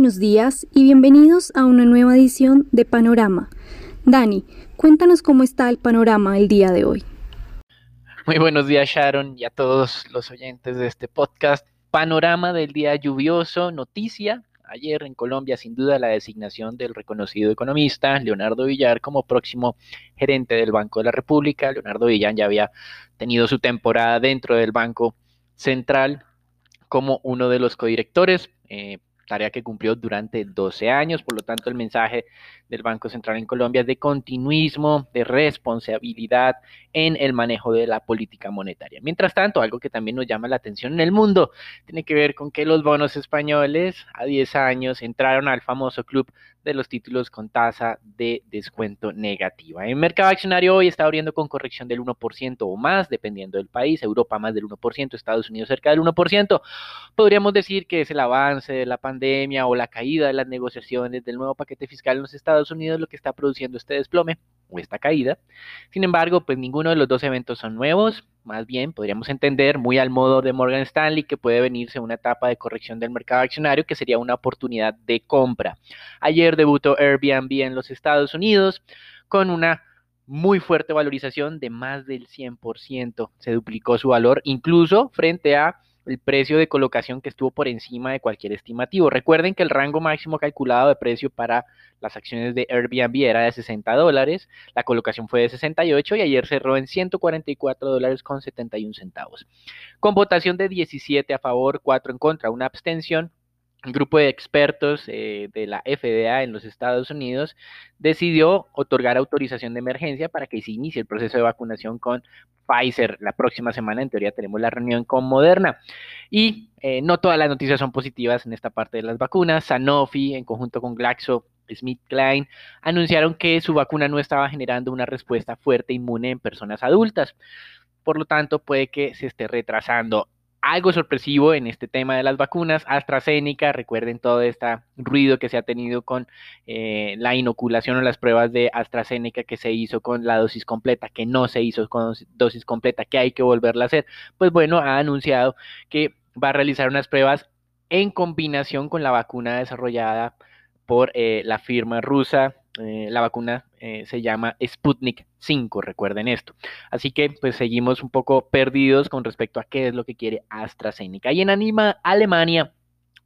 buenos días y bienvenidos a una nueva edición de Panorama. Dani, cuéntanos cómo está el panorama el día de hoy. Muy buenos días Sharon y a todos los oyentes de este podcast. Panorama del día lluvioso, noticia. Ayer en Colombia, sin duda, la designación del reconocido economista Leonardo Villar como próximo gerente del Banco de la República. Leonardo Villar ya había tenido su temporada dentro del Banco Central como uno de los codirectores. Eh, tarea que cumplió durante 12 años, por lo tanto el mensaje del Banco Central en Colombia es de continuismo, de responsabilidad en el manejo de la política monetaria. Mientras tanto, algo que también nos llama la atención en el mundo tiene que ver con que los bonos españoles a 10 años entraron al famoso club de los títulos con tasa de descuento negativa. El mercado accionario hoy está abriendo con corrección del 1% o más, dependiendo del país. Europa más del 1%, Estados Unidos cerca del 1%. Podríamos decir que es el avance de la pandemia o la caída de las negociaciones del nuevo paquete fiscal en los Estados Unidos lo que está produciendo este desplome o esta caída. Sin embargo, pues ninguno de los dos eventos son nuevos. Más bien, podríamos entender muy al modo de Morgan Stanley que puede venirse una etapa de corrección del mercado accionario que sería una oportunidad de compra. Ayer debutó Airbnb en los Estados Unidos con una muy fuerte valorización de más del 100%. Se duplicó su valor incluso frente a el precio de colocación que estuvo por encima de cualquier estimativo. Recuerden que el rango máximo calculado de precio para las acciones de Airbnb era de 60 dólares, la colocación fue de 68 y ayer cerró en 144 dólares con 71 centavos. Con votación de 17 a favor, 4 en contra, una abstención, un grupo de expertos eh, de la FDA en los Estados Unidos decidió otorgar autorización de emergencia para que se inicie el proceso de vacunación con Pfizer. La próxima semana, en teoría, tenemos la reunión con Moderna. Y eh, no todas las noticias son positivas en esta parte de las vacunas. Sanofi, en conjunto con Glaxo, Smith Klein, anunciaron que su vacuna no estaba generando una respuesta fuerte inmune en personas adultas. Por lo tanto, puede que se esté retrasando algo sorpresivo en este tema de las vacunas. AstraZeneca, recuerden todo este ruido que se ha tenido con eh, la inoculación o las pruebas de AstraZeneca que se hizo con la dosis completa, que no se hizo con dosis completa, que hay que volverla a hacer. Pues bueno, ha anunciado que va a realizar unas pruebas en combinación con la vacuna desarrollada por eh, la firma rusa eh, la vacuna eh, se llama Sputnik 5, recuerden esto. Así que pues seguimos un poco perdidos con respecto a qué es lo que quiere AstraZeneca. Y en Anima, Alemania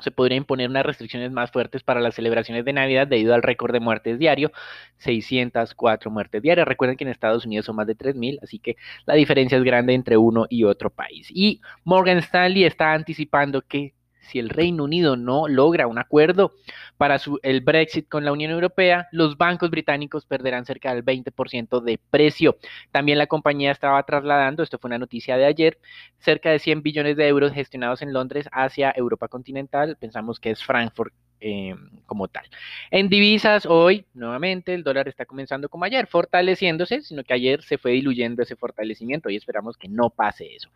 se podría imponer unas restricciones más fuertes para las celebraciones de Navidad debido al récord de muertes diario, 604 muertes diarias. Recuerden que en Estados Unidos son más de 3.000, así que la diferencia es grande entre uno y otro país. Y Morgan Stanley está anticipando que si el Reino Unido no logra un acuerdo para su, el Brexit con la Unión Europea, los bancos británicos perderán cerca del 20% de precio. También la compañía estaba trasladando, esto fue una noticia de ayer, cerca de 100 billones de euros gestionados en Londres hacia Europa continental. Pensamos que es Frankfurt eh, como tal. En divisas, hoy nuevamente el dólar está comenzando como ayer, fortaleciéndose, sino que ayer se fue diluyendo ese fortalecimiento y esperamos que no pase eso.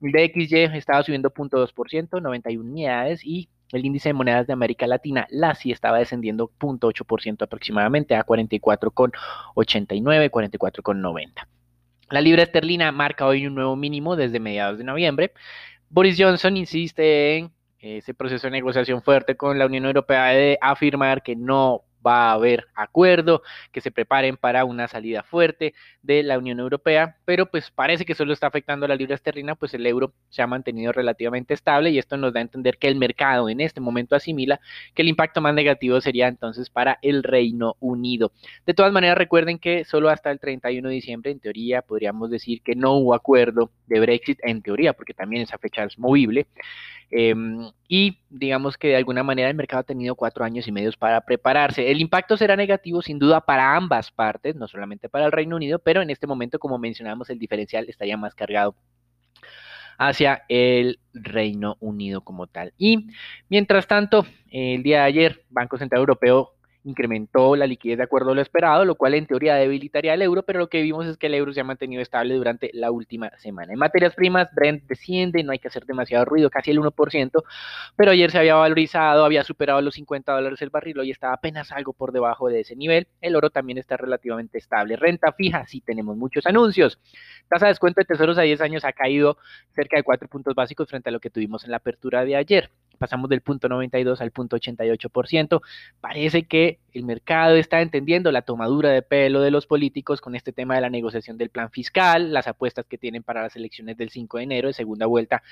El DXY estaba subiendo 0.2%, 91 unidades y el índice de monedas de América Latina, la sí estaba descendiendo 0.8% aproximadamente a 44,89, 44,90. La libra esterlina marca hoy un nuevo mínimo desde mediados de noviembre. Boris Johnson insiste en ese proceso de negociación fuerte con la Unión Europea de afirmar que no va a haber acuerdo, que se preparen para una salida fuerte de la Unión Europea, pero pues parece que solo está afectando a la libra esterlina, pues el euro se ha mantenido relativamente estable y esto nos da a entender que el mercado en este momento asimila que el impacto más negativo sería entonces para el Reino Unido. De todas maneras, recuerden que solo hasta el 31 de diciembre, en teoría, podríamos decir que no hubo acuerdo de Brexit, en teoría, porque también esa fecha es movible. Em, y digamos que de alguna manera el mercado ha tenido cuatro años y medio para prepararse. El impacto será negativo sin duda para ambas partes, no solamente para el Reino Unido, pero en este momento, como mencionamos, el diferencial estaría más cargado hacia el Reino Unido como tal. Y mientras tanto, el día de ayer, Banco Central Europeo incrementó la liquidez de acuerdo a lo esperado, lo cual en teoría debilitaría el euro, pero lo que vimos es que el euro se ha mantenido estable durante la última semana. En materias primas, Brent desciende, no hay que hacer demasiado ruido, casi el 1%, pero ayer se había valorizado, había superado los 50 dólares el barril, hoy está apenas algo por debajo de ese nivel. El oro también está relativamente estable. Renta fija, sí tenemos muchos anuncios. Tasa de descuento de tesoros a 10 años ha caído cerca de 4 puntos básicos frente a lo que tuvimos en la apertura de ayer. Pasamos del punto 92 al punto 88%. Parece que el mercado está entendiendo la tomadura de pelo de los políticos con este tema de la negociación del plan fiscal, las apuestas que tienen para las elecciones del 5 de enero de segunda vuelta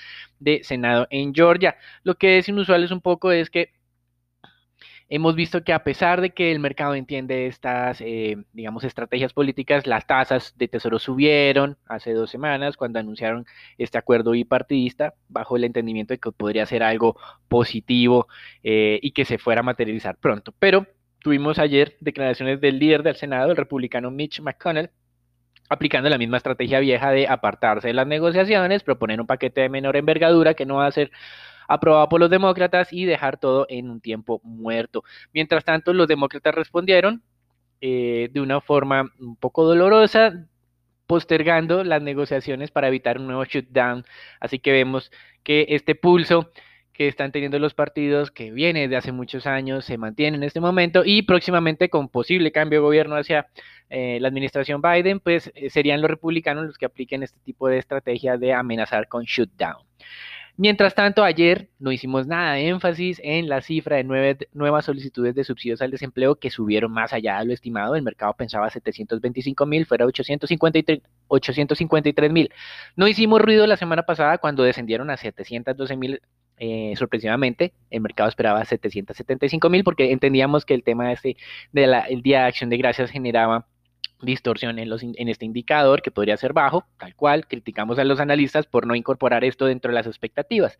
de Senado en Georgia. Lo que es inusual es un poco es que hemos visto que a pesar de que el mercado entiende estas, eh, digamos, estrategias políticas, las tasas de tesoro subieron hace dos semanas cuando anunciaron este acuerdo bipartidista bajo el entendimiento de que podría ser algo positivo eh, y que se fuera a materializar pronto. Pero tuvimos ayer declaraciones del líder del Senado, el republicano Mitch McConnell, aplicando la misma estrategia vieja de apartarse de las negociaciones, proponer un paquete de menor envergadura que no va a ser aprobado por los demócratas y dejar todo en un tiempo muerto. Mientras tanto, los demócratas respondieron eh, de una forma un poco dolorosa, postergando las negociaciones para evitar un nuevo shutdown. Así que vemos que este pulso que están teniendo los partidos, que viene de hace muchos años, se mantiene en este momento y próximamente con posible cambio de gobierno hacia eh, la administración Biden, pues eh, serían los republicanos los que apliquen este tipo de estrategia de amenazar con shutdown. Mientras tanto, ayer no hicimos nada de énfasis en la cifra de nueve, nuevas solicitudes de subsidios al desempleo que subieron más allá de lo estimado. El mercado pensaba 725 mil, fuera 853 mil. No hicimos ruido la semana pasada cuando descendieron a 712 mil. Eh, sorpresivamente, el mercado esperaba 775 mil porque entendíamos que el tema este, del Día de Acción de Gracias generaba distorsión en, los, este indicador que podría ser bajo, tal cual, criticamos a los analistas por no incorporar esto dentro de las expectativas.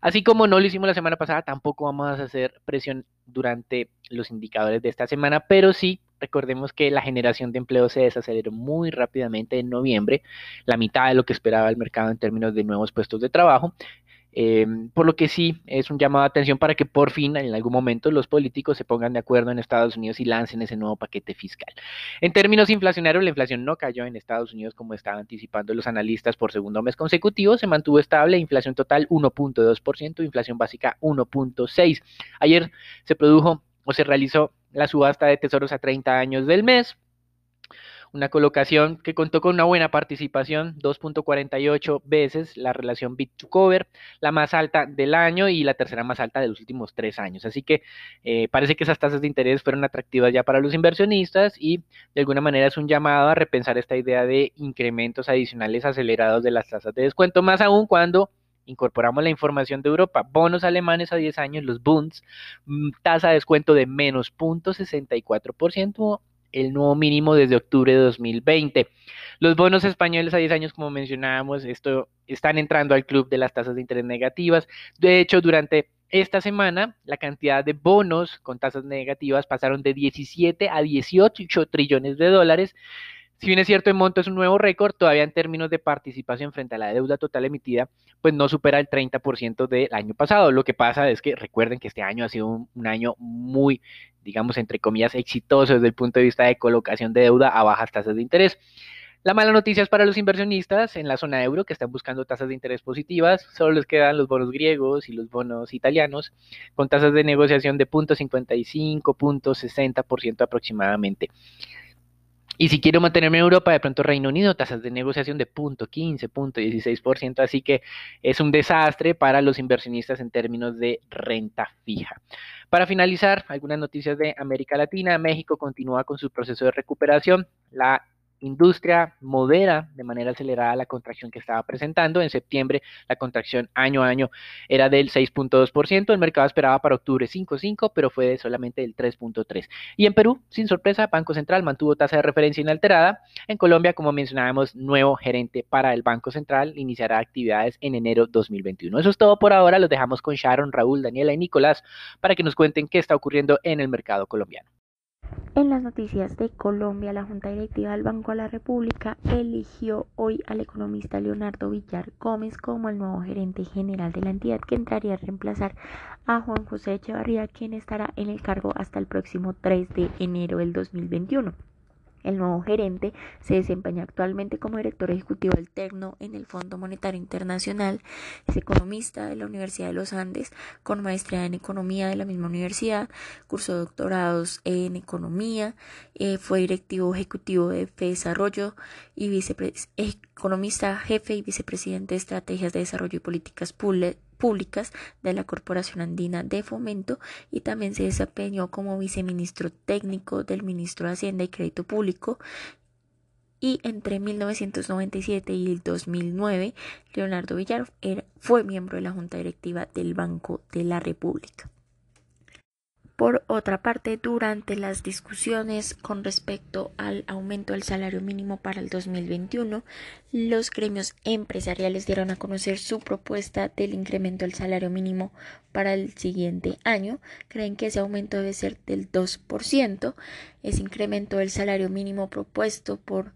Así como no lo hicimos la semana pasada, tampoco vamos a hacer presión durante los indicadores de esta semana, pero sí recordemos que la generación de empleo se desaceleró muy rápidamente en noviembre, la mitad de lo que esperaba el mercado en términos de nuevos puestos de trabajo, Em, por lo que sí es un llamado de atención para que por fin en algún momento los políticos se pongan de acuerdo en Estados Unidos y lancen ese nuevo paquete fiscal. En términos inflacionarios, la inflación no cayó en Estados Unidos como estaban anticipando los analistas por segundo mes consecutivo, se mantuvo estable, inflación total 1.2%, inflación básica 1.6%. Ayer se produjo o se realizó la subasta de tesoros a 30 años del mes, una colocación que contó con una buena participación, 2.48 veces la relación bit to cover, la más alta del año y la tercera más alta de los últimos tres años. Así que eh, parece que esas tasas de interés fueron atractivas ya para los inversionistas y de alguna manera es un llamado a repensar esta idea de incrementos adicionales acelerados de las tasas de descuento, más aún cuando incorporamos la información de Europa, bonos alemanes a 10 años, los Bunds, mm, tasa de descuento de menos 0.64%, el nuevo mínimo desde octubre de 2020. Los bonos españoles a 10 años, como mencionábamos, esto, están entrando al club de las tasas de interés negativas. De hecho, durante esta semana, la cantidad de bonos con tasas negativas pasaron de 17 a 18 trillones de dólares. Si bien es cierto, el monto es un nuevo récord, todavía en términos de participación frente a la deuda total emitida, pues no supera el 30% del año pasado. Lo que pasa es que recuerden que este año ha sido un, un año muy digamos, entre comillas, exitoso desde el punto de vista de colocación de deuda a bajas tasas de interés. La mala noticia es para los inversionistas en la zona euro que están buscando tasas de interés positivas. Solo les quedan los bonos griegos y los bonos italianos con tasas de negociación de 0.55, 0.60% aproximadamente. Y si quiero mantenerme en Europa, de pronto Reino Unido, tasas de negociación de 0.15, 0.16%, así que es un desastre para los inversionistas en términos de renta fija. Para finalizar, algunas noticias de América Latina. México continúa con su proceso de recuperación. La industria modera de manera acelerada la contracción que estaba presentando. En septiembre la contracción año a año era del 6.2%, el mercado esperaba para octubre 5.5, pero fue de solamente del 3.3. Y en Perú, sin sorpresa, Banco Central mantuvo tasa de referencia inalterada. En Colombia, como mencionábamos, nuevo gerente para el Banco Central iniciará actividades en enero 2021. Eso es todo por ahora, los dejamos con Sharon, Raúl, Daniela y Nicolás para que nos cuenten qué está ocurriendo en el mercado colombiano. En las noticias de Colombia, la Junta Directiva del Banco de la República eligió hoy al economista Leonardo Villar Gómez como el nuevo gerente general de la entidad que entraría a reemplazar a Juan José Echevarría, quien estará en el cargo hasta el próximo 3 de enero del 2021. El nuevo gerente se desempeña actualmente como director ejecutivo del Tecno en el Fondo Monetario Internacional. Es economista de la Universidad de los Andes con maestría en economía de la misma universidad. Cursó doctorados en economía. Eh, fue directivo ejecutivo de Desarrollo y economista jefe y vicepresidente de estrategias de desarrollo y políticas públicas de la Corporación Andina de Fomento y también se desempeñó como viceministro técnico del ministro de Hacienda y Crédito Público y entre 1997 y el 2009 Leonardo Villar fue miembro de la Junta Directiva del Banco de la República. Por otra parte, durante las discusiones con respecto al aumento del salario mínimo para el 2021, los gremios empresariales dieron a conocer su propuesta del incremento del salario mínimo para el siguiente año. Creen que ese aumento debe ser del 2%. Ese incremento del salario mínimo propuesto por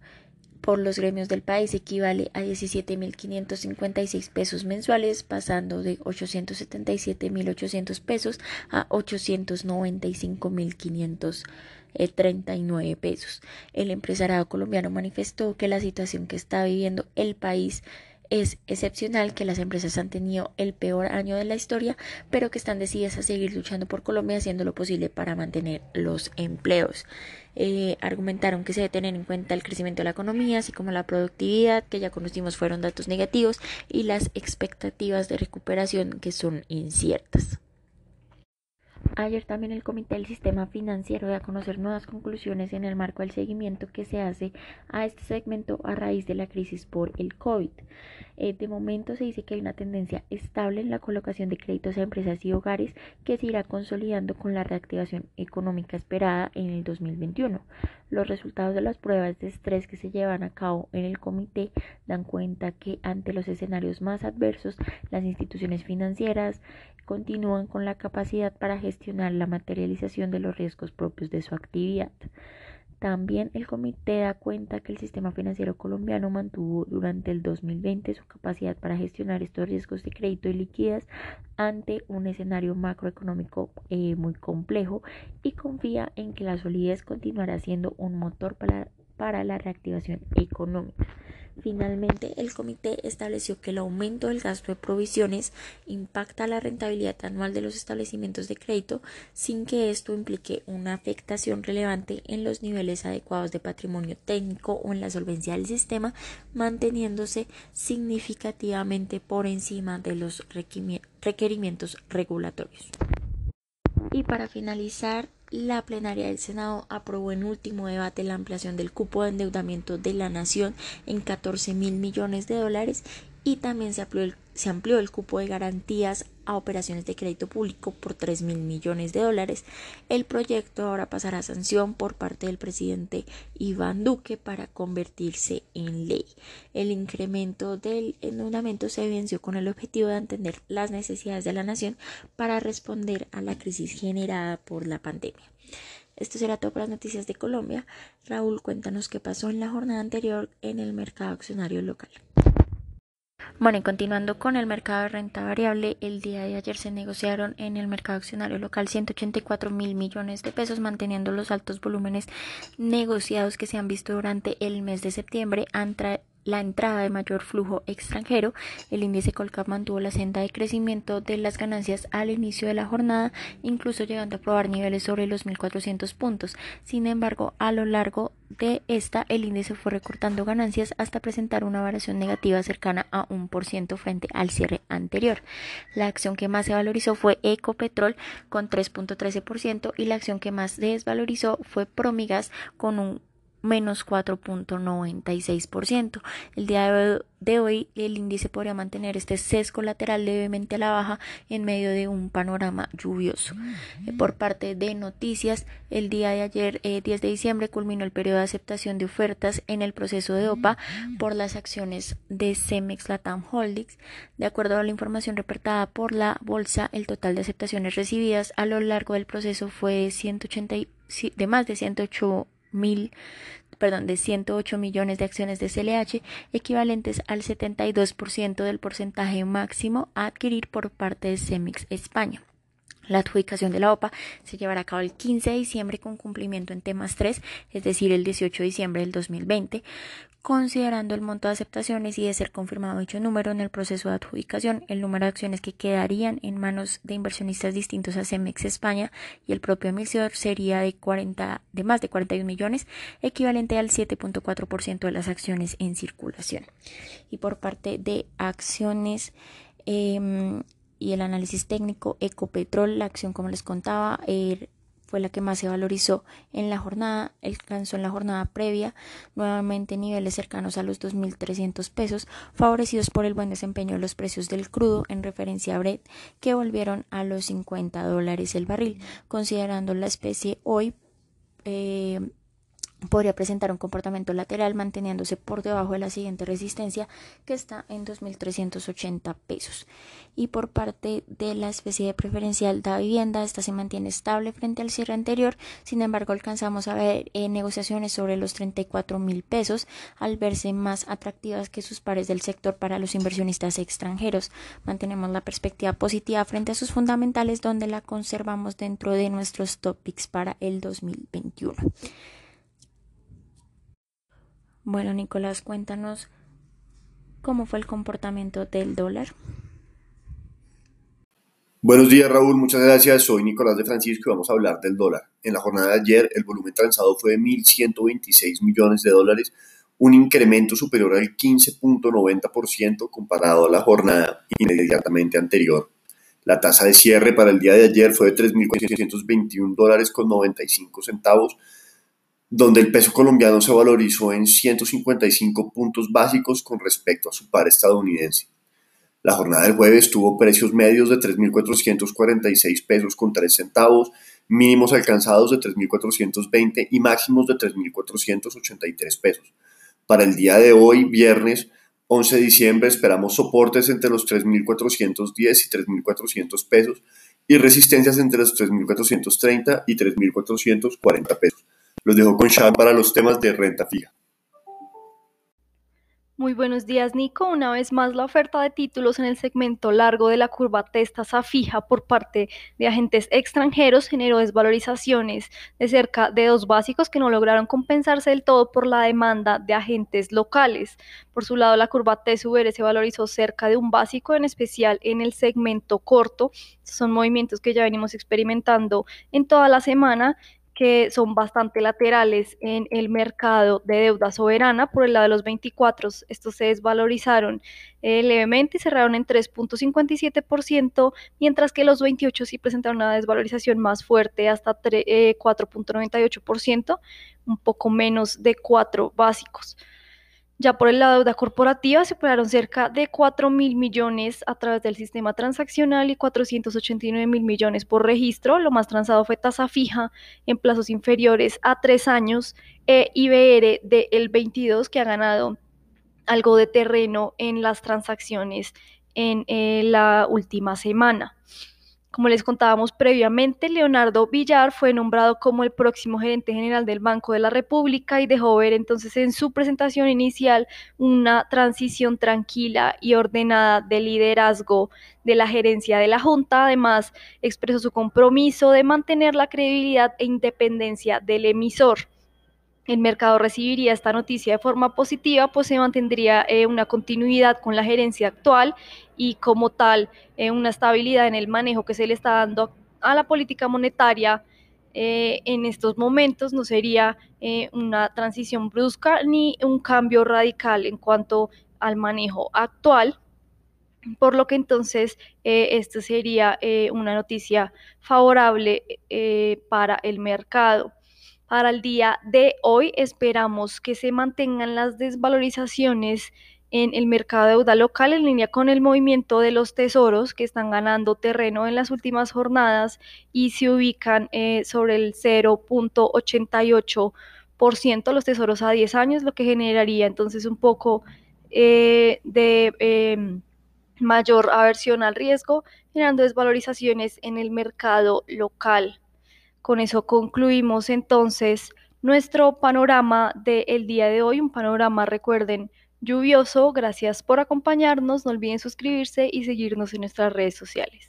por los gremios del país equivale a 17.556 pesos mensuales, pasando de 877.800 pesos a 895.539 pesos. El empresariado colombiano manifestó que la situación que está viviendo el país es excepcional que las empresas han tenido el peor año de la historia, pero que están decididas a seguir luchando por Colombia haciendo lo posible para mantener los empleos. Eh, argumentaron que se debe tener en cuenta el crecimiento de la economía, así como la productividad, que ya conocimos fueron datos negativos, y las expectativas de recuperación que son inciertas. Ayer también el Comité del Sistema Financiero dio a conocer nuevas conclusiones en el marco del seguimiento que se hace a este segmento a raíz de la crisis por el COVID. Eh, de momento se dice que hay una tendencia estable en la colocación de créditos a empresas y hogares que se irá consolidando con la reactivación económica esperada en el 2021. Los resultados de las pruebas de estrés que se llevan a cabo en el comité dan cuenta que ante los escenarios más adversos, las instituciones financieras continúan con la capacidad para gestionar la materialización de los riesgos propios de su actividad. También el comité da cuenta que el sistema financiero colombiano mantuvo durante el 2020 su capacidad para gestionar estos riesgos de crédito y liquidez ante un escenario macroeconómico eh, muy complejo y confía en que la solidez continuará siendo un motor para, para la reactivación económica. Finalmente, el comité estableció que el aumento del gasto de provisiones impacta la rentabilidad anual de los establecimientos de crédito sin que esto implique una afectación relevante en los niveles adecuados de patrimonio técnico o en la solvencia del sistema, manteniéndose significativamente por encima de los requerimientos regulatorios. Y para finalizar, la plenaria del Senado aprobó en último debate la ampliación del cupo de endeudamiento de la nación en 14 mil millones de dólares y también se amplió, el, se amplió el cupo de garantías a operaciones de crédito público por 3 mil millones de dólares. El proyecto ahora pasará a sanción por parte del presidente Iván Duque para convertirse en ley. El incremento del endeudamiento se venció con el objetivo de entender las necesidades de la nación para responder a la crisis generada por la pandemia. Esto será todo para las noticias de Colombia. Raúl, cuéntanos qué pasó en la jornada anterior en el mercado accionario local. Bueno, y continuando con el mercado de renta variable, el día de ayer se negociaron en el mercado accionario local 184 mil millones de pesos, manteniendo los altos volúmenes negociados que se han visto durante el mes de septiembre la entrada de mayor flujo extranjero, el índice Colcap mantuvo la senda de crecimiento de las ganancias al inicio de la jornada, incluso llegando a probar niveles sobre los 1.400 puntos. Sin embargo, a lo largo de esta, el índice fue recortando ganancias hasta presentar una variación negativa cercana a un por ciento frente al cierre anterior. La acción que más se valorizó fue Ecopetrol con 3.13% y la acción que más desvalorizó fue Promigas con un menos 4.96%. El día de hoy el índice podría mantener este sesgo lateral levemente a la baja en medio de un panorama lluvioso. Por parte de noticias, el día de ayer, 10 eh, de diciembre, culminó el periodo de aceptación de ofertas en el proceso de OPA por las acciones de Cemex Latam Holdings. De acuerdo a la información reportada por la bolsa, el total de aceptaciones recibidas a lo largo del proceso fue 180 de más de 108 mil perdón, de 108 millones de acciones de CLH, equivalentes al 72% del porcentaje máximo a adquirir por parte de CEMIX España. La adjudicación de la OPA se llevará a cabo el 15 de diciembre con cumplimiento en temas 3, es decir, el 18 de diciembre del 2020, considerando el monto de aceptaciones y de ser confirmado dicho número en el proceso de adjudicación, el número de acciones que quedarían en manos de inversionistas distintos a Cemex España y el propio emisor sería de 40 de más de 41 millones, equivalente al 7.4% de las acciones en circulación. Y por parte de acciones eh, y el análisis técnico, Ecopetrol, la acción como les contaba, er, fue la que más se valorizó en la jornada, alcanzó en la jornada previa nuevamente niveles cercanos a los 2.300 pesos, favorecidos por el buen desempeño de los precios del crudo en referencia a Brent, que volvieron a los 50 dólares el barril, considerando la especie hoy eh, podría presentar un comportamiento lateral manteniéndose por debajo de la siguiente resistencia que está en 2.380 pesos. Y por parte de la especie de preferencial de vivienda, esta se mantiene estable frente al cierre anterior, sin embargo alcanzamos a ver eh, negociaciones sobre los 34 mil pesos al verse más atractivas que sus pares del sector para los inversionistas extranjeros. Mantenemos la perspectiva positiva frente a sus fundamentales donde la conservamos dentro de nuestros topics para el 2021. Bueno, Nicolás, cuéntanos cómo fue el comportamiento del dólar. Buenos días, Raúl. Muchas gracias. Soy Nicolás de Francisco y vamos a hablar del dólar. En la jornada de ayer, el volumen transado fue de 1.126 millones de dólares, un incremento superior al 15.90% comparado a la jornada inmediatamente anterior. La tasa de cierre para el día de ayer fue de 3.421 dólares con 95 centavos, donde el peso colombiano se valorizó en 155 puntos básicos con respecto a su par estadounidense. La jornada del jueves tuvo precios medios de 3.446 pesos con 3 centavos, mínimos alcanzados de 3.420 y máximos de 3.483 pesos. Para el día de hoy, viernes 11 de diciembre, esperamos soportes entre los 3.410 y 3.400 pesos y resistencias entre los 3.430 y 3.440 pesos. Los dejo con Sean para los temas de renta fija. Muy buenos días, Nico. Una vez más, la oferta de títulos en el segmento largo de la curva tasa fija por parte de agentes extranjeros generó desvalorizaciones de cerca de dos básicos que no lograron compensarse del todo por la demanda de agentes locales. Por su lado, la curva TSVR se valorizó cerca de un básico, en especial en el segmento corto. son movimientos que ya venimos experimentando en toda la semana que son bastante laterales en el mercado de deuda soberana. Por el lado de los 24, estos se desvalorizaron eh, levemente y cerraron en 3.57%, mientras que los 28 sí presentaron una desvalorización más fuerte hasta 4.98%, eh, un poco menos de 4 básicos. Ya por el lado de deuda corporativa se operaron cerca de 4 mil millones a través del sistema transaccional y 489 mil millones por registro. Lo más transado fue tasa fija en plazos inferiores a tres años e IBR del 22 que ha ganado algo de terreno en las transacciones en eh, la última semana. Como les contábamos previamente, Leonardo Villar fue nombrado como el próximo gerente general del Banco de la República y dejó ver entonces en su presentación inicial una transición tranquila y ordenada de liderazgo de la gerencia de la Junta. Además, expresó su compromiso de mantener la credibilidad e independencia del emisor el mercado recibiría esta noticia de forma positiva, pues se mantendría eh, una continuidad con la gerencia actual y como tal eh, una estabilidad en el manejo que se le está dando a la política monetaria eh, en estos momentos. No sería una transición brusca ni un cambio radical en cuanto al manejo actual. Por lo que entonces esto sería una noticia favorable para el mercado. Para el día de hoy esperamos que se mantengan las desvalorizaciones en el mercado de deuda local en línea con el movimiento de los tesoros que están ganando terreno en las últimas jornadas y se ubican eh, sobre el 0.88% los tesoros a 10 años, lo que generaría entonces un poco eh, de em, mayor aversión al riesgo, generando desvalorizaciones en el mercado local. Con eso concluimos entonces nuestro panorama del día de hoy, un panorama, recuerden, lluvioso. Gracias por acompañarnos, no olviden suscribirse y seguirnos en nuestras redes sociales.